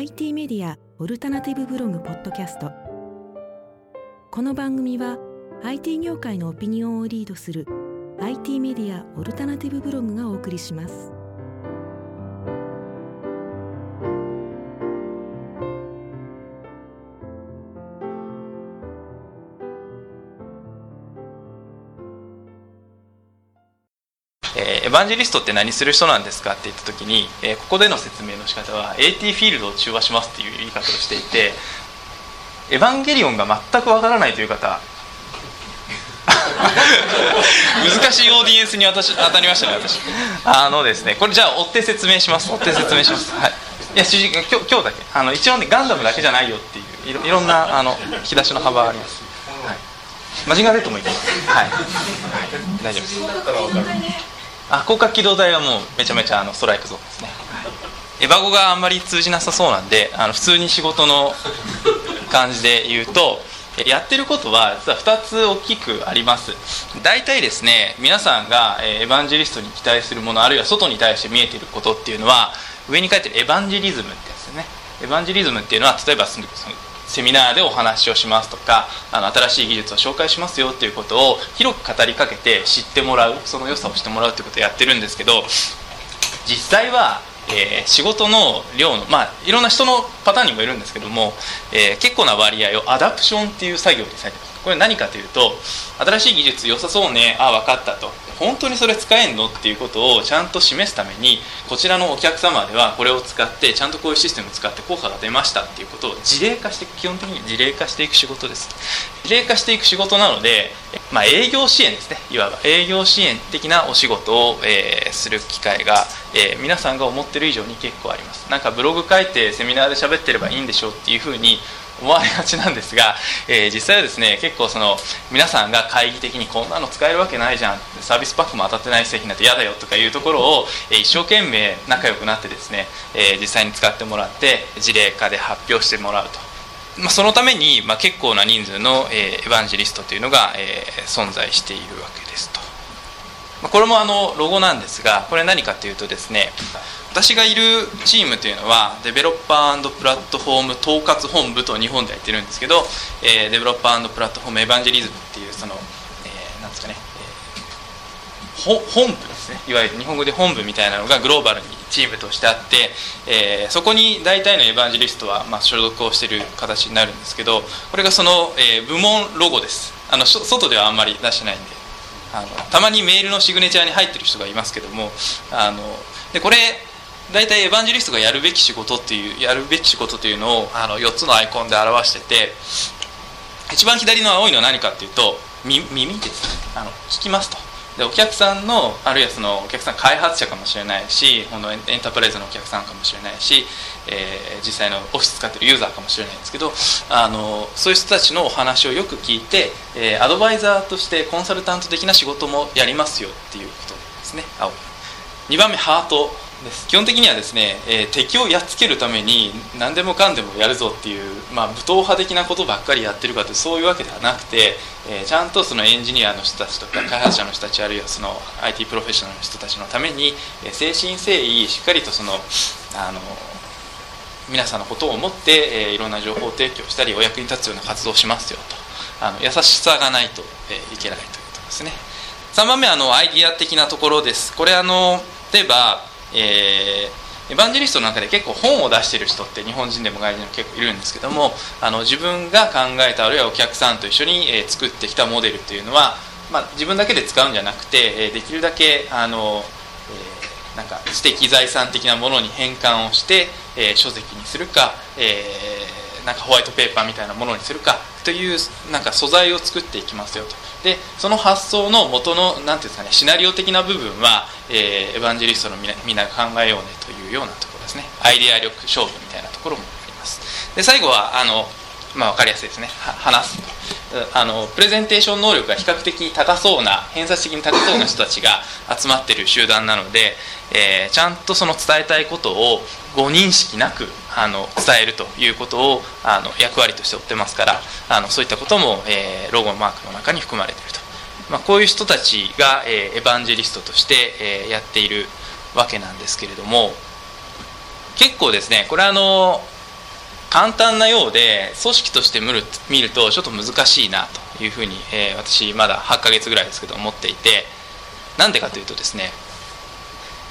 IT メディアオルタナティブブログポッドキャスト。この番組は IT 業界のオピニオンをリードする IT メディアオルタナティブブログがお送りします。エヴァンジェリストって何する人なんですか？って言った時に、えーここでの説明の仕方は AT フィールドを中和しますっていう言い方をしていてエヴァンゲリオンが全くわからないという方。難しいオーディエンスに私当たりましたね私。あのですねこれじゃあ追って説明します。追って説明します。はい。いや主人公今日今日だけ。あの一応ねガンダムだけじゃないよっていういろいろんなあの引き出しの幅があります、はい、マジンガー Z もいけます。はい、はい、大丈夫ですあ広角機動隊はもうめちゃめちゃあのストライクゾーンですね、エヴァ語があんまり通じなさそうなんであの普通に仕事の感じで言うとやってることは実は2つ大きくあります。大体ですね皆さんがえエヴァンジェリストに期待するものあるいは外に対して見えていることっていうのは上に書いてるエヴァンジェリズムってやつですね。エヴァンジェリズムっていうのは例えばそのセミナーでお話をしますとかあの新しい技術を紹介しますよっていうことを広く語りかけて知ってもらうその良さを知ってもらうっていうことをやってるんですけど実際は、えー仕事の量のまあいろんな人のパターンにもいるんですけども、えー結構な割合をアダプションっていう作業にされてます。これ何かというと新しい技術良さそうねあ分かったと。本当にそれ使えんのっていうことをちゃんと示すためにこちらのお客様ではこれを使ってちゃんとこういうシステムを使って効果が出ましたっていうことを事例化して基本的に事例化していく仕事です。事例化していく仕事なので、まあ、営業支援ですね。いわば営業支援的なお仕事を、えーする機会が、えー皆さんが思ってる以上に結構あります。なんかブログ書いてセミナーで喋ってればいいんでしょうっていうふうに思われがちなんですが、えー実際はですね結構その皆さんが会議的にこんなの使えるわけないじゃんサービスパックも当たってない製品なんて嫌だよとかいうところを、えー一生懸命仲良くなってですね、えー実際に使ってもらって事例化で発表してもらうと。まあ、そのために、まあ、結構な人数の、えーエヴァンジェリストというのが、えー存在しているわけですと。まあこれもあのロゴなんですがこれ何かというとですね私がいるチームというのはデベロッパープラットフォーム統括本部と日本でやってるんですけど、えーデベロッパープラットフォームエヴァンジェリズムっていうその、えーなんですかね、えー本部ですね。いわゆる日本語で本部みたいなのがグローバルにチームとしてあって、えーそこに大体のエヴァンジェリストは、まあ、所属をしている形になるんですけどこれがその、えー部門ロゴです。あの外ではあんまり出してないんであのたまにメールのシグネチャーに入ってる人がいますけどもあのでこれ大体エヴァンジェリストがやるべき仕事っていうやるべき仕事というのをあの4つのアイコンで表してて一番左の青いのは何かっていうとみ耳ですあの聞きますと。でお客さんのあるいはそのお客さん開発者かもしれないしこのエンタープライズのお客さんかもしれないし、えー実際のオフィス使ってるユーザーかもしれないんですけどあのそういう人たちのお話をよく聞いて、えーアドバイザーとしてコンサルタント的な仕事もやりますよっていうことですね。青。2番目ハートです。基本的にはですね、えー敵をやっつけるために何でもかんでもやるぞっていう、まあ、武闘派的なことばっかりやってるかというそういうわけではなくて、えーちゃんとそのエンジニアの人たちとか開発者の人たちあるいはその IT プロフェッショナルの人たちのために、えー誠心誠意しっかりとそのあの皆さんのことを思って、えーいろんな情報を提供したりお役に立つような活動をしますよと。あの優しさがないと、えーいけないということですね。3番目あのアイディア的なところです。これあの例えば、えーエヴァンジェリストの中で結構本を出している人って日本人でも外人でも結構いるんですけどもあの自分が考えたあるいはお客さんと一緒に、え作ってきたモデルというのは、まあ、自分だけで使うんじゃなくて、えできるだけあの、えーなんか知的財産的なものに変換をして、えー書籍にするか、えなんかホワイトペーパーみたいなものにするかというなんか素材を作っていきますよと。でその発想の元のなんていうんですかねシナリオ的な部分は、えーエヴァンジェリストのみんなみんなが考えようねというようなところですね。アイデア力勝負みたいなところもあります。で最後はあのまあ、分かりやすいですね。は話す。あのプレゼンテーション能力が比較的高そうな偏差値的に高そうな人たちが 集まってる集団なので、えーちゃんとその伝えたいことをご認識なくあの伝えるということをあの役割として負ってますからあのそういったことも、えーロゴマークの中に含まれていると、まあ、こういう人たちが、えーエヴァンジェリストとして、えーやっているわけなんですけれども結構ですねこれはあの簡単なようで組織として見る見るとちょっと難しいなというふうに、えー、私まだ8ヶ月ぐらいですけど思っていてなんでかというとですね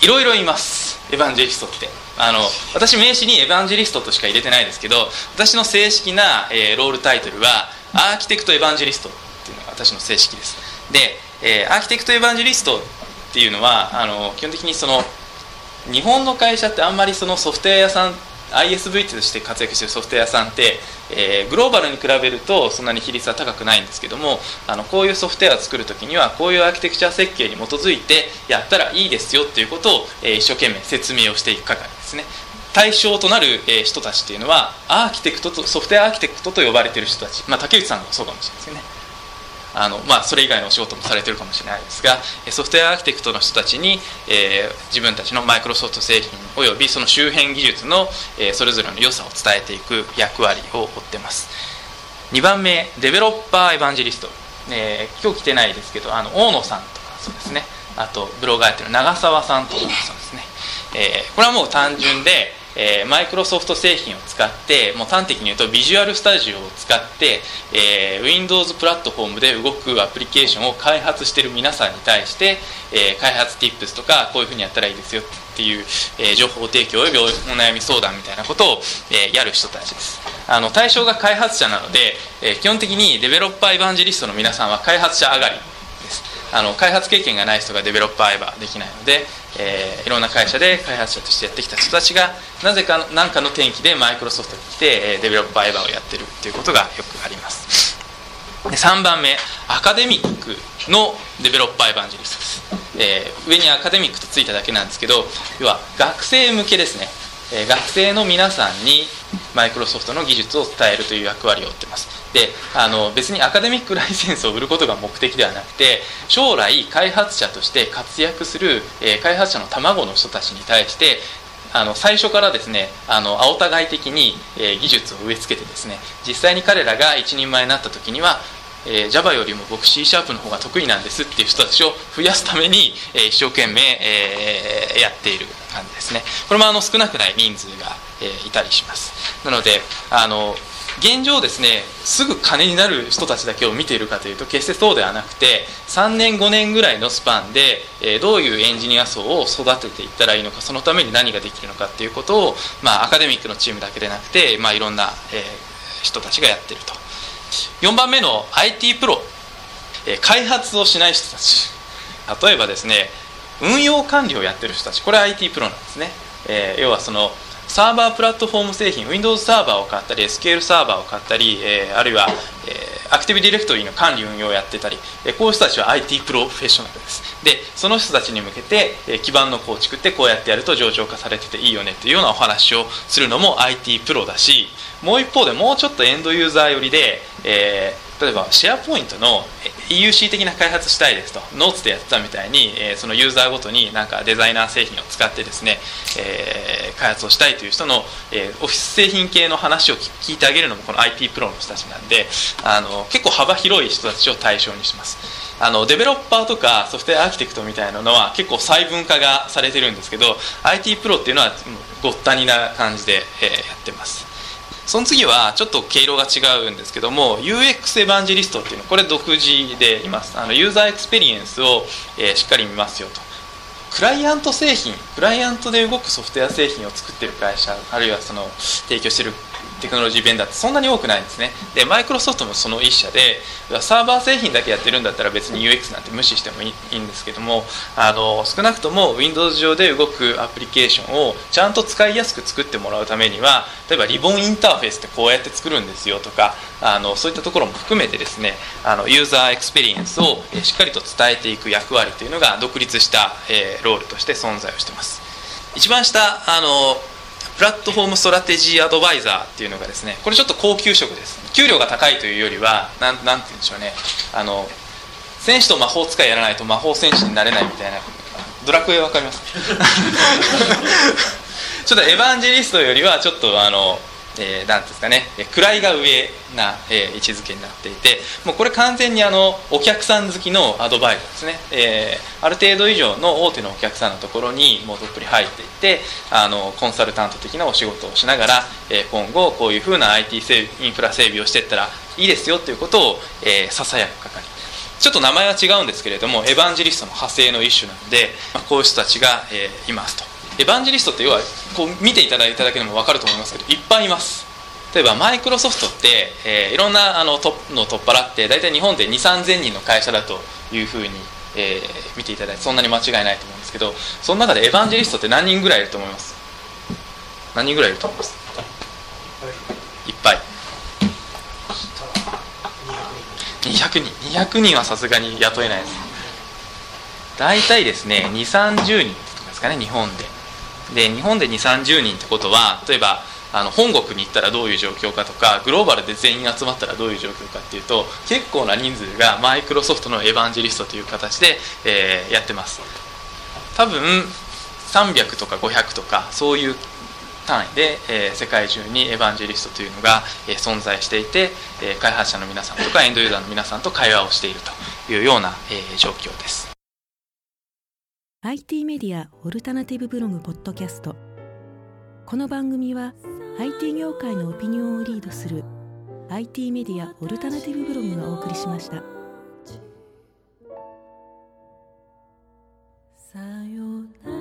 いろいろいます。エヴァンジェリストって。あの私名刺にエヴァンジェリストとしか入れてないですけど私の正式な、えー、ロールタイトルはアーキテクトエヴァンジェリストっていうのが私の正式です。で、えー、アーキテクトエヴァンジェリストっていうのはあの基本的にその日本の会社ってあんまりそのソフトウェア屋さん ISV として活躍しているソフトウェアさんって、えー、グローバルに比べるとそんなに比率は高くないんですけどもあのこういうソフトウェアを作るときにはこういうアーキテクチャ設計に基づいてやったらいいですよっていうことを、えー、一生懸命説明をしていく係ですね。対象となる、えー、人たちっていうのはアーキテクトとソフトウェアアーキテクトと呼ばれてる人たち、まあ、竹内さんがそうかもしれないですよね。あのまあ、それ以外のお仕事もされてるかもしれないですがソフトウェアアーキテクトの人たちに、えー、自分たちのマイクロソフト製品およびその周辺技術の、えー、それぞれの良さを伝えていく役割を負ってます。2番目デベロッパーエヴァンジェリスト、えー、今日来てないですけどあの大野さんとかそうですね。あとブロガーやってる長澤さんとかそうですね、え、これはもう単純でえー、マイクロソフト製品を使ってもう端的に言うとビジュアルスタジオを使って、えー、Windows プラットフォームで動くアプリケーションを開発している皆さんに対して、えー、開発 Tips とかこういうふうにやったらいいですよっていう、えー、情報提供およびお悩み相談みたいなことを、えー、やる人たちです。あの対象が開発者なので、えー、基本的にデベロッパーエヴァンジリストの皆さんは開発者上がりあの開発経験がない人がデベロッパーエヴァできないので、えー、いろんな会社で開発者としてやってきた人たちがなぜか何かの転機でマイクロソフトに来て、え、デベロッパーエヴァをやってるっていうことがよくあります。で3番目アカデミックのデベロッパーエヴァンジェリストです、えー、上にアカデミックとついただけなんですけど要は学生向けですね、え学生の皆さんにマイクロソフトの技術を伝えるという役割を負ってます。であの別にアカデミック ライセンスを売ることが目的ではなくて将来開発者として活躍する、えー、開発者の卵の人たちに対してあの最初からですねあの青互い的に、えー、技術を植え付けてですね実際に彼らが一人前になった時にはえー、Java よりも僕 C シャープの方が得意なんですっていう人たちを増やすために、えー、一生懸命、えー、やっている。感じですね。これもあの少なくない人数が、え、いたりします。なのであの現状ですねすぐ金になる人たちだけを見ているかというと決してそうではなくて3年5年ぐらいのスパンで、え、どういうエンジニア層を育てていったらいいのかそのために何ができるのかっていうことを、まあ、アカデミックのチームだけでなくて、まあ、いろんな、え、人たちがやってると。4番目の IT プロ、え、開発をしない人たち。例えばですね運用管理をやってる人たち。これ IT プロなんですね、えー、要はそのサーバープラットフォーム製品 Windows サーバーを買ったり SQL サーバーを買ったり、えー、あるいは、えー、アクティブディレクトリーの管理運用をやってたり、えー、こういう人たちは IT プロフェッショナルです。でその人たちに向けて、えー、基盤の構築ってこうやってやると上場化されてていいよねっていうようなお話をするのも IT プロだしもう一方でもうちょっとエンドユーザー寄りで、えー例えばシェアポイントの EUC 的な開発したいですとノーツでやってたみたいに、えー、そのユーザーごとになんかデザイナー製品を使ってですね、えー、開発をしたいという人の、えー、オフィス製品系の話を聞いてあげるのもこの IT プロの人たちなんであの結構幅広い人たちを対象にします。あのデベロッパーとかソフトウェアアーキテクトみたいなのは結構細分化がされてるんですけど IT プロっていうのはごったにな感じで、えやってます。その次はちょっと毛色が違うんですけども UX エバンジェリストっていうのこれ独自でいます。あのユーザーエクスペリエンスを、えー、しっかり見ますよと。クライアント製品クライアントで動くソフトウェア製品を作ってる会社あるいはその提供してるテクノロジーベンダーってそんなに多くないんですね。でマイクロソフトもその一社でサーバー製品だけやってるんだったら別に UX なんて無視してもいいんですけどもあの少なくとも Windows 上で動くアプリケーションをちゃんと使いやすく作ってもらうためには例えばリボンインターフェースってこうやって作るんですよとかあのそういったところも含めてですねあのユーザーエクスペリエンスをしっかりと伝えていく役割というのが独立した、えー、 role として存在をしてます。一番下あの Platform Strategy Advisor っていうのがですねこれちょっと高級職です。給料が高いというよりはなんなんて言うんでしょうね。あの戦士と魔法使いやらないと魔法戦士になれないみたいな。ドラクエわかります？ちょっとエヴァンジェリストよりはちょっとあのえー、なんですかね。位が上な、えー、位置づけになっていてもうこれ完全にあのお客さん好きのアドバイザーですね、えー、ある程度以上の大手のお客さんのところにもうどっぷり入っていってあのコンサルタント的なお仕事をしながら、えー、今後こういうふうな IT インフラ整備をしていったらいいですよということをささやく係。ちょっと名前は違うんですけれどもエヴァンジェリストの派生の一種なので、まあ、こういう人たちが、えー、いますと。エヴァンジェリストって要はこう見ていただいただけでも分かると思いますけどいっぱいいます。例えばマイクロソフトって、えー、いろんなあのトップの取っ払って大体日本で2 3 0 0 0人の会社だというふうに、えー、見ていただいてそんなに間違いないと思うんですけどその中でエヴァンジェリストって何人ぐらいいると思います？何人ぐらいいると思います？いっぱい。200人。200人。はさすがに雇えないです。大体ですね2 3 0人とかですかね日本で。で日本で2 3 0人ってことは例えばあの本国に行ったらどういう状況かとかグローバルで全員集まったらどういう状況かっていうと結構な人数がマイクロソフトのエヴァンジェリストという形で、えー、やってます。多分300とか500とかそういう単位で、えー、世界中にエヴァンジェリストというのが、えー、存在していて、えー、開発者の皆さんとかエンドユーザーの皆さんと会話をしているというような、えー、状況です。IT メディアオルタナティブブログポッドキャストこの番組は IT 業界のオピニオンをリードする IT メディアオルタナティブブログがお送りしました。さよなら